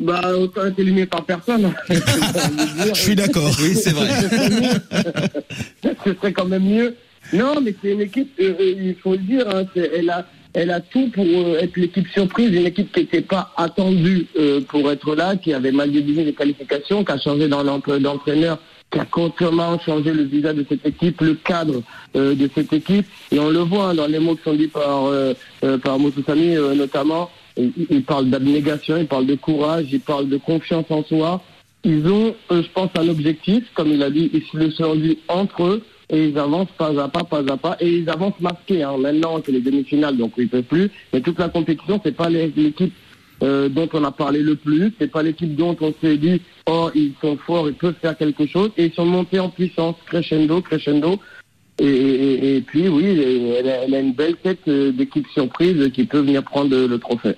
bah, autant être éliminé par personne. Je suis d'accord. Oui, c'est vrai. Ce serait quand même mieux. Non, mais c'est une équipe, il faut le dire, hein, elle a elle a tout pour euh, être l'équipe surprise, une équipe qui n'était pas attendue euh, pour être là, qui avait mal divisé les qualifications, qui a changé d'entraîneur, qui a complètement changé le visage de cette équipe, le cadre euh, de cette équipe. Et on le voit hein, dans les mots qui sont dits par, euh, par Motosami notamment. Il, il parle d'abnégation, il parle de courage, il parle de confiance en soi. Ils ont, je pense, un objectif, comme il a dit, ils se le sont dit entre eux et ils avancent pas à pas, pas à pas, et ils avancent masqués. Hein. Maintenant, c'est les demi-finales, donc ils peuvent plus. Mais toute la compétition, c'est pas l'équipe euh, dont on a parlé le plus, c'est pas l'équipe dont on s'est dit oh ils sont forts, ils peuvent faire quelque chose, et ils sont montés en puissance, crescendo, crescendo. Et, puis oui, elle a, elle a, une belle tête euh, d'équipe surprise qui peut venir prendre le trophée.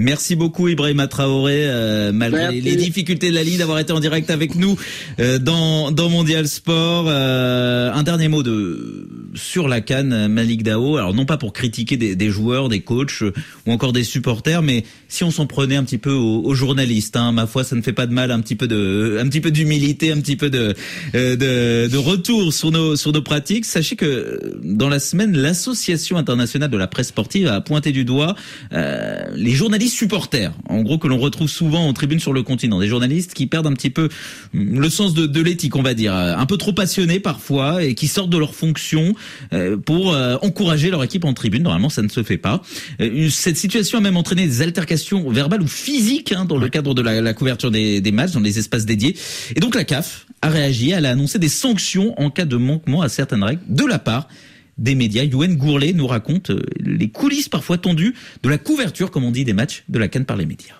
Merci beaucoup Ibrahima Traoré, euh, malgré les difficultés de la ligne, d'avoir été en direct avec nous euh, dans, dans Mondial Sport. Euh, un dernier mot de sur la canne, Malik Dao. Alors non pas pour critiquer des, des joueurs, des coachs ou encore des supporters, mais si on s'en prenait un petit peu aux, journalistes, hein, ma foi, ça ne fait pas de mal, un petit peu de, un petit peu d'humilité, un petit peu de, de, de retour sur nos sur nos pratiques. Sachez que dans la semaine, l'association internationale de la presse sportive a pointé du doigt les journalistes supporters, en gros que l'on retrouve souvent en tribune sur le continent, des journalistes qui perdent un petit peu le sens de, l'éthique, on va dire, un peu trop passionnés parfois et qui sortent de leur fonction euh, pour euh, encourager leur équipe en tribune. Normalement, ça ne se fait pas. Euh, cette situation a même entraîné des altercations verbales ou physiques hein, dans le cadre de la, couverture des, des matchs, dans les espaces dédiés. Et donc la CAF a réagi, elle a annoncé des sanctions en cas de manquement à certaines règles de la part des médias. Yoann Gourlet nous raconte euh, les coulisses parfois tendues de la couverture, comme on dit, des matchs de la Cannes par les médias.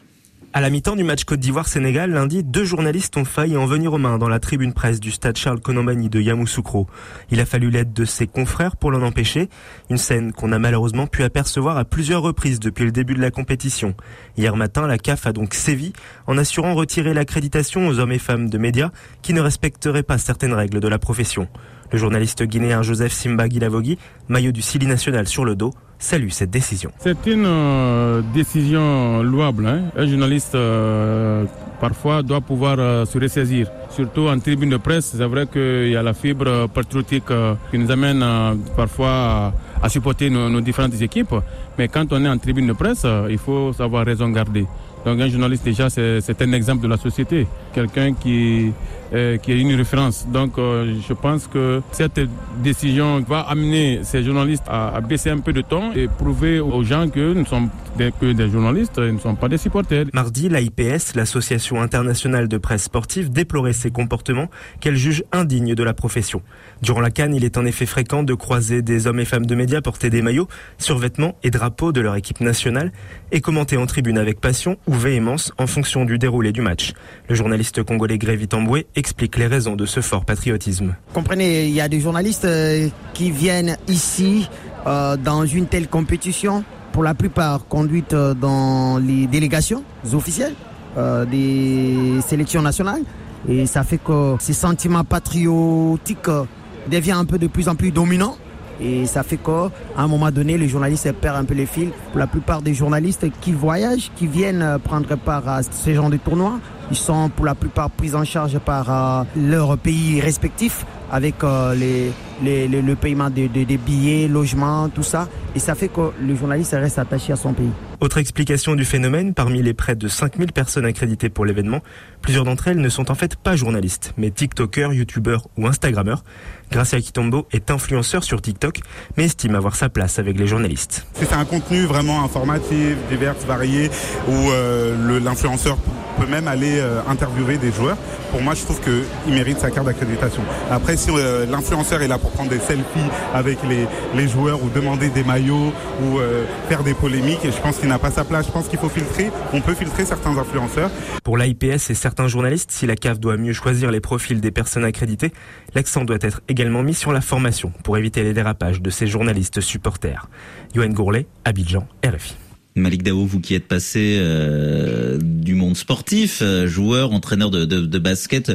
À la mi-temps du match Côte d'Ivoire-Sénégal, lundi, deux journalistes ont failli en venir aux mains dans la tribune presse du stade Charles Konomani de Yamoussoukro. Il a fallu l'aide de ses confrères pour l'en empêcher. Une scène qu'on a malheureusement pu apercevoir à plusieurs reprises depuis le début de la compétition. Hier matin, la CAF a donc sévi en assurant retirer l'accréditation aux hommes et femmes de médias qui ne respecteraient pas certaines règles de la profession. Le journaliste guinéen Joseph Simba Gilavogui, maillot du Sili national sur le dos, salue cette décision. C'est une euh, décision louable. Hein. Un journaliste euh, parfois doit pouvoir euh, se ressaisir. Surtout en tribune de presse, c'est vrai qu'il y a la fibre patriotique qui nous amène parfois à, supporter nos, nos, différentes équipes. Mais quand on est en tribune de presse, il faut savoir raison garder. Donc un journaliste déjà c'est un exemple de la société, quelqu'un qui euh, qui est une référence. Donc euh, je pense que cette décision va amener ces journalistes à, baisser un peu de temps et prouver aux gens que nous sommes que des journalistes, ils ne sont pas des supporters. Mardi, l'AIPS, l'Association internationale de presse sportive, déplorait ces comportements qu'elle juge indignes de la profession. Durant la Cannes, il est en effet fréquent de croiser des hommes et femmes de médias porter des maillots, survêtements et drapeaux de leur équipe nationale et commenter en tribune avec passion ou véhémence en fonction du déroulé du match. Le journaliste congolais Grévy Tamboué explique les raisons de ce fort patriotisme. Comprenez, il y a des journalistes euh, qui viennent ici euh, dans une telle compétition, pour la plupart conduite euh, dans les délégations officielles des sélections nationales. Et ça fait que ces sentiments patriotiques deviennent un peu de plus en plus dominants. Et ça fait qu'à un moment donné, les journalistes perdent un peu les fils. Pour la plupart des journalistes qui voyagent, qui viennent prendre part à ce genre de tournois, ils sont pour la plupart pris en charge par leur pays respectif avec les, le paiement des billets, logements, tout ça. Et ça fait que le journaliste reste attaché à son pays. Autre explication du phénomène, parmi les près de 5000 personnes accréditées pour l'événement, plusieurs d'entre elles ne sont en fait pas journalistes, mais TikTokers, YouTubeurs ou Instagrammeurs. Gracia Kitombo est influenceur sur TikTok, mais estime avoir sa place avec les journalistes. C'est un contenu vraiment informatif, divers, varié, où euh, l'influenceur peut même aller euh, interviewer des joueurs. Pour moi, je trouve qu'il mérite sa carte d'accréditation. Après, si euh, l'influenceur est là pour prendre des selfies avec les, les joueurs ou demander des maillots ou faire des polémiques, et je pense qu'il n'a pas sa place. Je pense qu'il faut filtrer. On peut filtrer certains influenceurs. Pour l'AIPS et certains journalistes, si la CAF doit mieux choisir les profils des personnes accréditées, l'accent doit être également mis sur la formation pour éviter les dérapages de ces journalistes supporters. Yoann Gourlet, Abidjan, RFI. Malik Dao, vous qui êtes passé euh, du monde sportif, euh, joueur, entraîneur de, de, de, basket,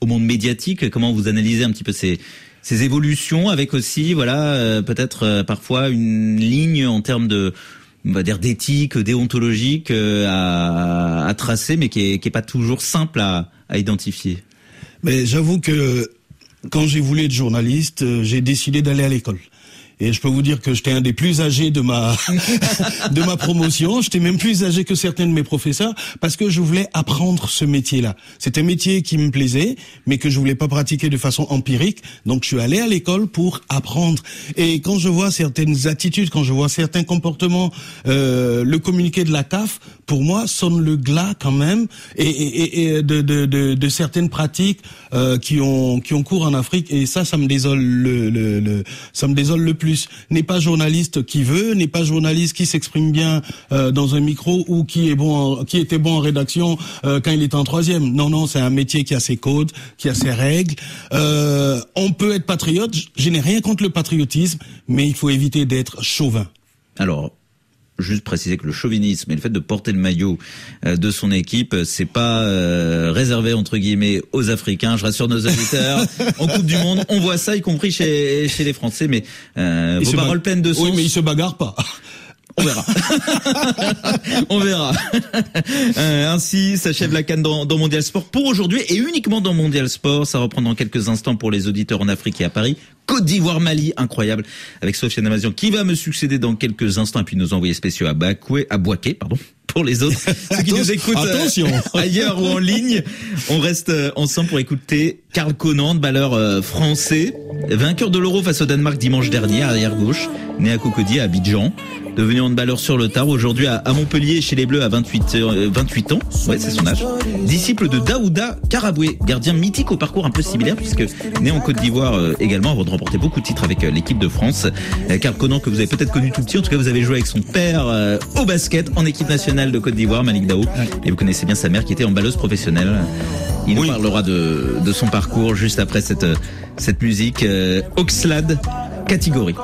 au monde médiatique, comment vous analysez un petit peu ces, ces évolutions avec aussi, voilà, euh, peut-être parfois une ligne en termes de, on va dire d'éthique, déontologique à, à, tracer, mais qui est, qui est pas toujours simple à, à identifier? Mais j'avoue que quand j'ai voulu être journaliste, j'ai décidé d'aller à l'école. Et je peux vous dire que j'étais un des plus âgés de ma de ma promotion. J'étais même plus âgé que certains de mes professeurs parce que je voulais apprendre ce métier-là. C'est un métier qui me plaisait, mais que je voulais pas pratiquer de façon empirique. Donc je suis allé à l'école pour apprendre. Et quand je vois certaines attitudes, quand je vois certains comportements, euh, le communiqué de la CAF, pour moi, sonne le glas quand même, et, et, et de, de, de, de, certaines pratiques euh, qui ont qui ont cours en Afrique. Et ça, ça me désole le, le, le ça me désole le plus. N'est pas journaliste qui veut, n'est pas journaliste qui s'exprime bien euh, dans un micro ou qui est bon, qui était bon en rédaction euh, quand il était en troisième. Non, non, c'est un métier qui a ses codes, qui a ses règles. Euh, on peut être patriote. Je n'ai rien contre le patriotisme, mais il faut éviter d'être chauvin. Alors, juste préciser que le chauvinisme et le fait de porter le maillot de son équipe, c'est pas euh, réservé entre guillemets aux Africains. Je rassure nos auditeurs. en Coupe du Monde, on voit ça, y compris chez chez les Français. Mais euh, vos paroles pleines de sens. Oui, mais ils se bagarrent pas. On verra. On verra. Euh, ainsi s'achève la canne dans, dans, Mondial Sport pour aujourd'hui et uniquement dans Mondial Sport. Ça reprend dans quelques instants pour les auditeurs en Afrique et à Paris. Côte d'Ivoire, Mali, incroyable, avec Sofiane Amazian qui va me succéder dans quelques instants et puis nos envoyés spéciaux à Bakoué, à Boaké, pardon, pour les autres, ceux qui nous écoutent Attention. Euh, ailleurs ou en ligne. On reste euh, ensemble pour écouter Karl Conan, balleur euh, français, vainqueur de l'Euro face au Danemark dimanche dernier, arrière gauche, né à Cocody, à Abidjan. Devenu handballeur sur le tard, aujourd'hui à, Montpellier chez les Bleus à 28, 28 ans, ouais c'est son âge, disciple de Daouda Karaboué, gardien mythique au parcours un peu similaire puisque né en Côte d'Ivoire également avant de remporter beaucoup de titres avec l'équipe de France. Karl Conan que vous avez peut-être connu tout petit, en tout cas vous avez joué avec son père au basket en équipe nationale de Côte d'Ivoire, Malik Dao, et vous connaissez bien sa mère qui était emballeuse professionnelle. Il nous parlera de, de, son parcours juste après cette, cette musique. Euh, Oxlade, catégorie.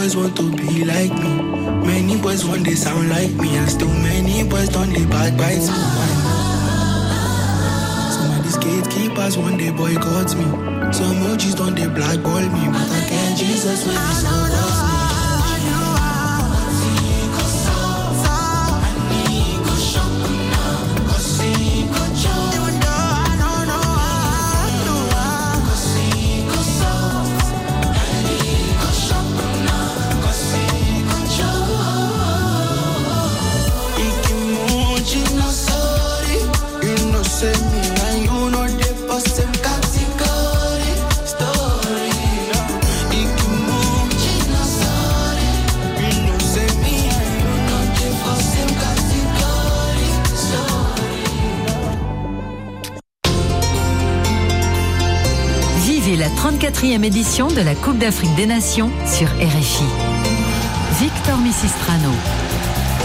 Boys want to be like me. Many boys want they sound like me, and still many boys don't they backbite me. Some of these gatekeepers one day boycott me. Some OGs don't they blackball me, but I can't Jesus with me de la Coupe d'Afrique des Nations sur RFI. Victor Missistrano.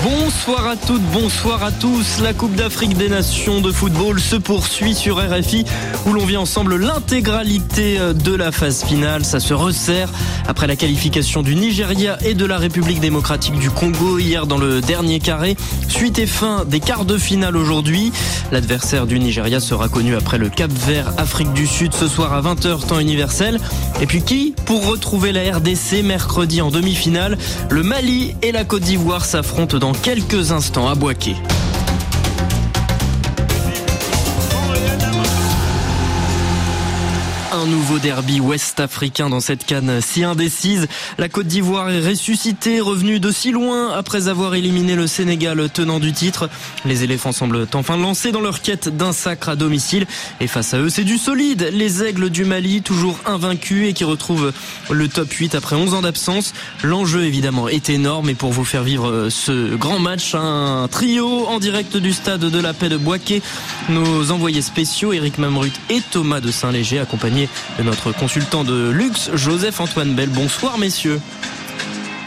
Bonsoir à toutes, bonsoir à tous. La Coupe d'Afrique des Nations de football se poursuit sur RFI où l'on vit ensemble l'intégralité de la phase finale. Ça se resserre après la qualification du Nigeria et de la République démocratique du Congo hier dans le dernier carré. Suite et fin des quarts de finale aujourd'hui. L'adversaire du Nigeria sera connu après le Cap Vert Afrique du Sud ce soir à 20h temps universel. Et puis qui pour retrouver la RDC mercredi en demi-finale? Le Mali et la Côte d'Ivoire s'affrontent dans quelques instants à Boaké. Un nouveau derby ouest-africain dans cette canne si indécise. La Côte d'Ivoire est ressuscitée, revenue de si loin après avoir éliminé le Sénégal tenant du titre. Les éléphants semblent enfin lancés dans leur quête d'un sacre à domicile. Et face à eux, c'est du solide. Les aigles du Mali, toujours invaincus et qui retrouvent le top 8 après 11 ans d'absence. L'enjeu évidemment est énorme et pour vous faire vivre ce grand match, un trio en direct du stade de la paix de Boaké. Nos envoyés spéciaux, Eric Mamrut et Thomas de Saint-Léger, accompagnés de notre consultant de luxe, Joseph-Antoine Bell. Bonsoir messieurs.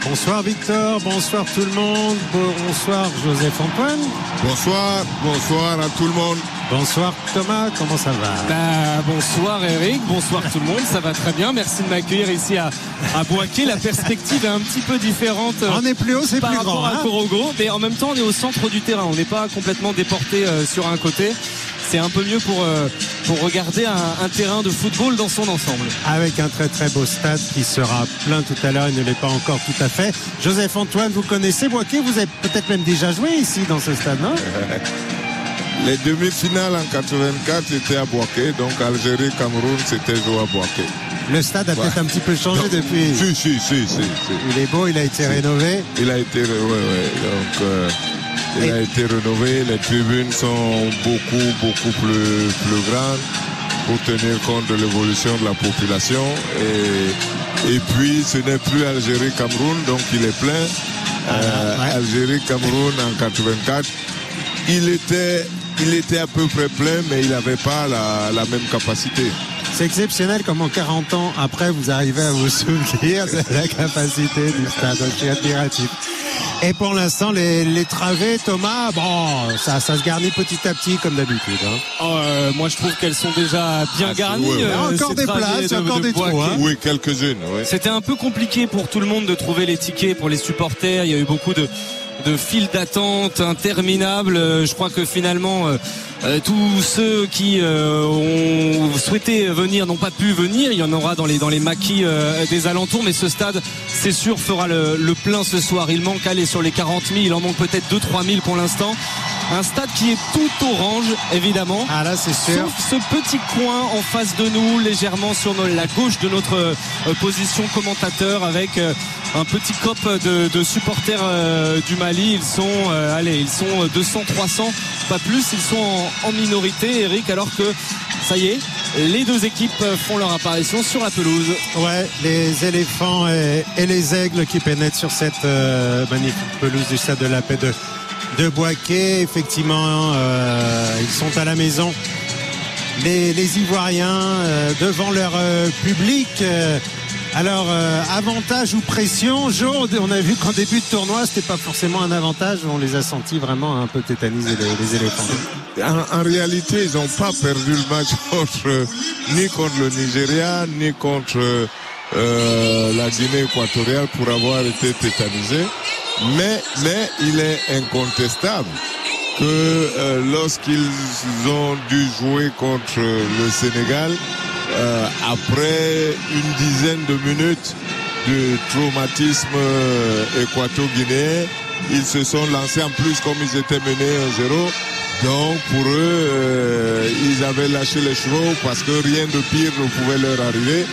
Bonsoir Victor, bonsoir tout le monde, bonsoir Joseph-Antoine. Bonsoir, bonsoir à tout le monde. Bonsoir Thomas, comment ça va? Bah, Bonsoir Eric, bonsoir tout le monde, ça va très bien. Merci de m'accueillir ici à, à Boaké. La perspective est un petit peu différente. On est plus haut, c'est par plus rapport grand. à hein Corogo, mais en même temps on est au centre du terrain. On n'est pas complètement déporté euh, sur un côté. C'est un peu mieux pour, euh, pour regarder un, un terrain de football dans son ensemble. Avec un très très beau stade qui sera plein tout à l'heure, il ne l'est pas encore tout à fait. Joseph Antoine, vous connaissez Boaké, vous avez peut-être même déjà joué ici dans ce stade, non? Les demi-finales en 84 étaient à Boaké, donc Algérie, Cameroun, c'était joué à Boaké. Le stade a Ouais. peut-être un petit peu changé Non, depuis. Si, si, si, si, si. Il est beau, il a été rénové. Il a été, ouais, ouais, donc, euh, il a été rénové. Les tribunes sont beaucoup, beaucoup plus, plus grandes pour tenir compte de l'évolution de la population. Et, et puis, ce n'est plus Algérie-Cameroun, donc il est plein. Euh, Algérie-Cameroun en 84, il était, il était à peu près plein, mais il n'avait pas la, la même capacité. C'est exceptionnel comment 40 ans après vous arrivez à vous souvenir de la capacité du stade. Je suis admiratif. Et pour l'instant, les, les travées, Thomas, bon, ça, ça se garnit petit à petit comme d'habitude. hein. Oh, euh, moi je trouve qu'elles sont déjà bien garnies. ouais, ouais. euh, encore des places, de- encore de des trous, hein. Oui, quelques-unes. oui. C'était un peu compliqué pour tout le monde de trouver les tickets pour les supporters. Il y a eu beaucoup de, de files d'attente interminables. Euh, Je crois que finalement, euh, euh, tous ceux qui ont souhaité venir n'ont pas pu venir. Il y en aura dans les, maquis des alentours. Mais ce stade, c'est sûr, fera le, le plein ce soir. Il manque aller sur les 40 000. Il en manque peut-être 2-3 000 pour l'instant. Un stade qui est tout orange, évidemment. Ah là, c'est sûr. Sauf ce petit coin en face de nous, légèrement sur la gauche de notre euh, position commentateur, avec euh, un petit cop de, de supporters euh, du Mali. Ils sont, allez, ils sont 200, 300, pas plus. Ils sont en, en minorité, Eric, alors que ça y est, les deux équipes font leur apparition sur la pelouse. Ouais, les éléphants et, et les aigles qui pénètrent sur cette euh, magnifique pelouse du stade de la paix de, de Boaké. Effectivement, euh, ils sont à la maison. Les, les Ivoiriens euh, devant leur euh, public. euh, alors, avantage ou pression Jo, on a vu qu'en début de tournoi, c'était pas forcément un avantage. On les a sentis vraiment un peu tétanisés, les, éléphants. En, réalité, ils n'ont pas perdu le match contre, ni contre le Nigeria, ni contre la Guinée équatoriale pour avoir été tétanisée. Mais, mais il est incontestable que euh, lorsqu'ils ont dû jouer contre le Sénégal, euh, après une dizaine de minutes de traumatisme euh, équato-guinéen, ils se sont lancés en plus comme ils étaient menés 1-0. Donc pour eux, euh, ils avaient lâché les chevaux parce que rien de pire ne pouvait leur arriver.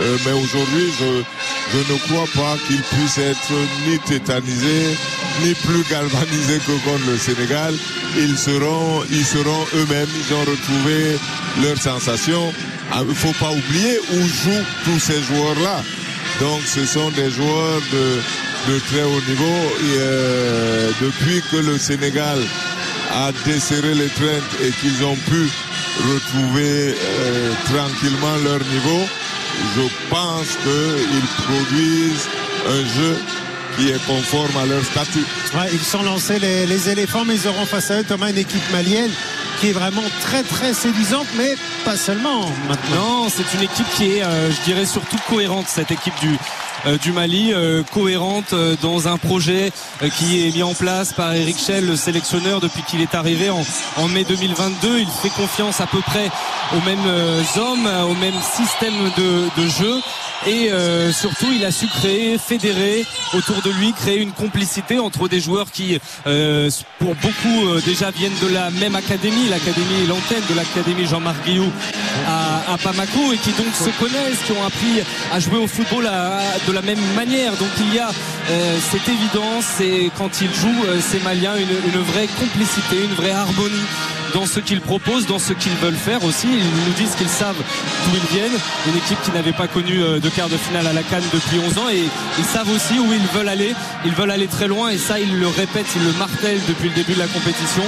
Euh, mais aujourd'hui, je, je ne crois pas qu'ils puissent être ni tétanisés, ni plus galvanisés que contre le Sénégal. Ils seront, ils seront eux-mêmes, ils ont retrouvé leurs sensations. Ah, Il ne faut pas oublier où jouent tous ces joueurs-là. Donc ce sont des joueurs de, de très haut niveau. Et, euh, depuis que le Sénégal a desserré les traînes et qu'ils ont pu retrouver euh, tranquillement leur niveau, je pense qu'ils produisent un jeu qui est conforme à leur statut. Ouais, ils sont lancés les, les éléphants, mais ils auront face à eux Thomas une équipe malienne qui est vraiment très très séduisante, mais pas seulement maintenant. Non, c'est une équipe qui est, euh, je dirais, surtout cohérente, cette équipe du, du Mali, euh, cohérente euh, dans un projet euh, qui est mis en place par Eric Schell, le sélectionneur, depuis qu'il est arrivé en, mai 2022. Il fait confiance à peu près aux mêmes euh, hommes, au même système de, jeu. Et euh, surtout, il a su créer, fédérer autour de lui, créer une complicité entre des joueurs qui, euh, pour beaucoup, euh, déjà viennent de la même académie, l'académie l'antenne de l'académie Jean-Marc Guillou à, à et qui donc se connaissent, qui ont appris à jouer au football à- de la même manière. Donc il y a euh, cette évidence, et quand ils jouent, euh, ces Maliens, une, une vraie complicité, une vraie harmonie dans ce qu'ils proposent, dans ce qu'ils veulent faire aussi. Ils nous disent qu'ils savent d'où ils viennent. Une équipe qui n'avait pas connu euh, de quart de finale à la Cannes depuis 11 ans et ils savent aussi où ils veulent aller. Ils veulent aller très loin et ça, ils le répètent, ils le martèlent depuis le début de la compétition.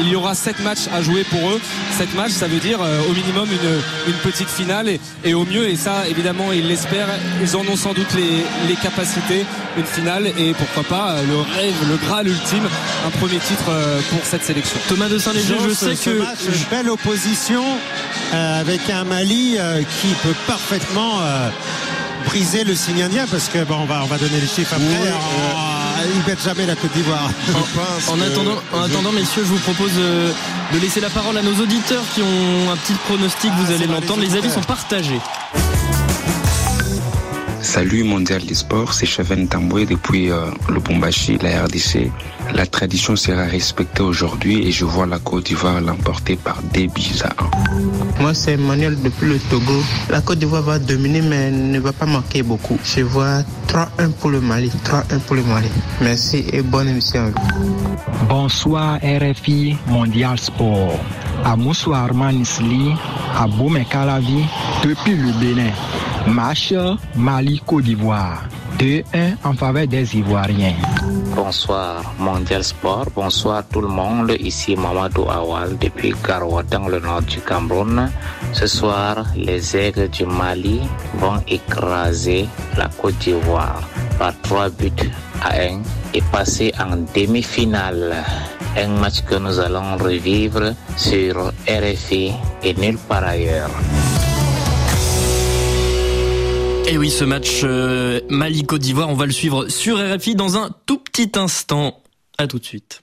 Il y aura 7 matchs à jouer pour eux. 7 matchs, ça veut dire euh, au minimum une, une petite finale et, et au mieux, et ça évidemment ils l'espèrent, ils en ont sans doute les, les capacités, une finale et pourquoi pas euh, le rêve, le Graal ultime, un premier titre pour cette sélection. Thomas de Saint-Léger, je Jean, sais ce que match, une belle opposition euh, avec un Mali euh, qui peut parfaitement euh, briser le signe indien parce que bon, on va on va donner les chiffres après. Oui, Oh, ils battent jamais la Côte d'Ivoire. En attendant, en attendant, messieurs, je vous propose de laisser la parole à nos auditeurs qui ont un petit pronostic. Ah, vous allez l'entendre. Les avis sont partagés. Salut Mondial des Sports, c'est Cheven Tamboué depuis euh, le Bombashi, la RDC. La tradition sera respectée aujourd'hui et je vois la Côte d'Ivoire l'emporter par des buts à 1. Moi, c'est Manuel depuis le Togo. La Côte d'Ivoire va dominer, mais ne va pas marquer beaucoup. Je vois 3-1 pour le Mali. 3-1 pour le Mali. Merci et bonne émission. Bonsoir RFI Mondial Sport. À Moussou Arman Isli, à Boumé Calavi, depuis le Bénin. Match Mali-Côte d'Ivoire. 2-1 en faveur des Ivoiriens. Bonsoir Mondial Sport, bonsoir tout le monde. Ici Mamadou Awal depuis Garoua dans le nord du Cameroun. Ce soir, les aigles du Mali vont écraser la Côte d'Ivoire par 3 buts à 1 et passer en demi-finale. Un match que nous allons revivre sur RFI et nulle part ailleurs. Et oui, ce match euh, Mali-Côte d'Ivoire, on va le suivre sur RFI dans un tout petit instant. À tout de suite.